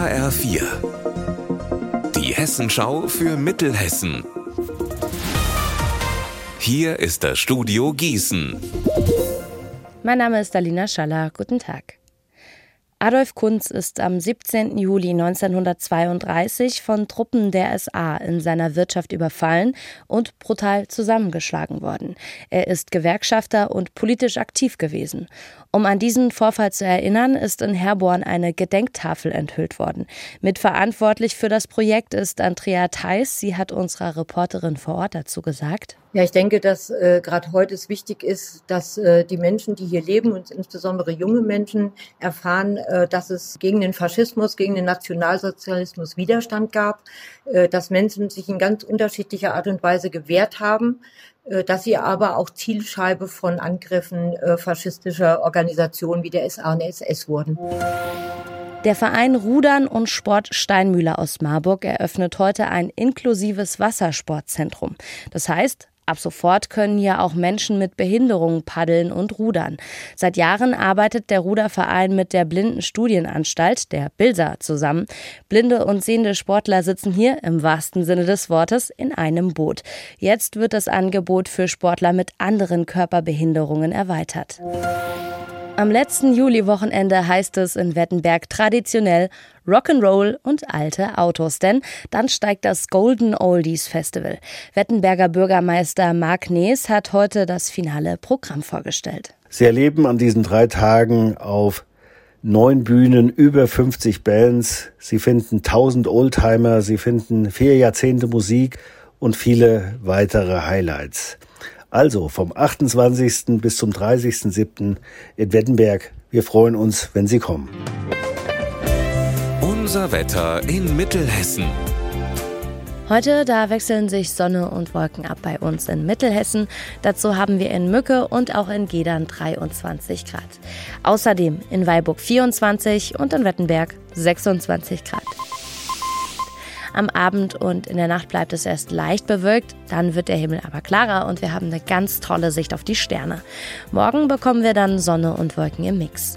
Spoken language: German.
HR4. Die Hessenschau für Mittelhessen. Hier ist das Studio Gießen. Mein Name ist Alina Schaller. Guten Tag. Adolf Kunz ist am 17. Juli 1932 von Truppen der SA in seiner Wirtschaft überfallen und brutal zusammengeschlagen worden. Er ist Gewerkschafter und politisch aktiv gewesen. Um an diesen Vorfall zu erinnern, ist in Herborn eine Gedenktafel enthüllt worden. Mitverantwortlich für das Projekt ist Andrea Theis. Sie hat unserer Reporterin vor Ort dazu gesagt. Ja, ich denke, dass äh, gerade heute es wichtig ist, dass äh, die Menschen, die hier leben und insbesondere junge Menschen erfahren, äh, dass es gegen den Faschismus, gegen den Nationalsozialismus Widerstand gab, äh, dass Menschen sich in ganz unterschiedlicher Art und Weise gewehrt haben, äh, dass sie aber auch Zielscheibe von Angriffen äh, faschistischer Organisationen wie der SA und der SS wurden. Der Verein Rudern und Sport Steinmühle aus Marburg eröffnet heute ein inklusives Wassersportzentrum. Das heißt, Ab sofort können hier auch Menschen mit Behinderungen paddeln und rudern. Seit Jahren arbeitet der Ruderverein mit der Blindenstudienanstalt, der BILSA, zusammen. Blinde und sehende Sportler sitzen hier im wahrsten Sinne des Wortes in einem Boot. Jetzt wird das Angebot für Sportler mit anderen Körperbehinderungen erweitert. Am letzten Juliwochenende heißt es in Wettenberg traditionell Rock'n'Roll und alte Autos, denn dann steigt das Golden Oldies Festival. Wettenberger Bürgermeister Marc Nees hat heute das finale Programm vorgestellt. Sie erleben an diesen drei Tagen auf neun Bühnen, über 50 Bands. Sie finden 1000 Oldtimer, Sie finden vier Jahrzehnte Musik und viele weitere Highlights. Also vom 28. bis zum 30.07. in Wettenberg. Wir freuen uns, wenn Sie kommen. Unser Wetter in Mittelhessen. Heute, da wechseln sich Sonne und Wolken ab bei uns in Mittelhessen. Dazu haben wir in Mücke und auch in Gedern 23 Grad. Außerdem in Weilburg 24 und in Wettenberg 26 Grad. Am Abend und in der Nacht bleibt es erst leicht bewölkt, dann wird der Himmel aber klarer und wir haben eine ganz tolle Sicht auf die Sterne. Morgen bekommen wir dann Sonne und Wolken im Mix.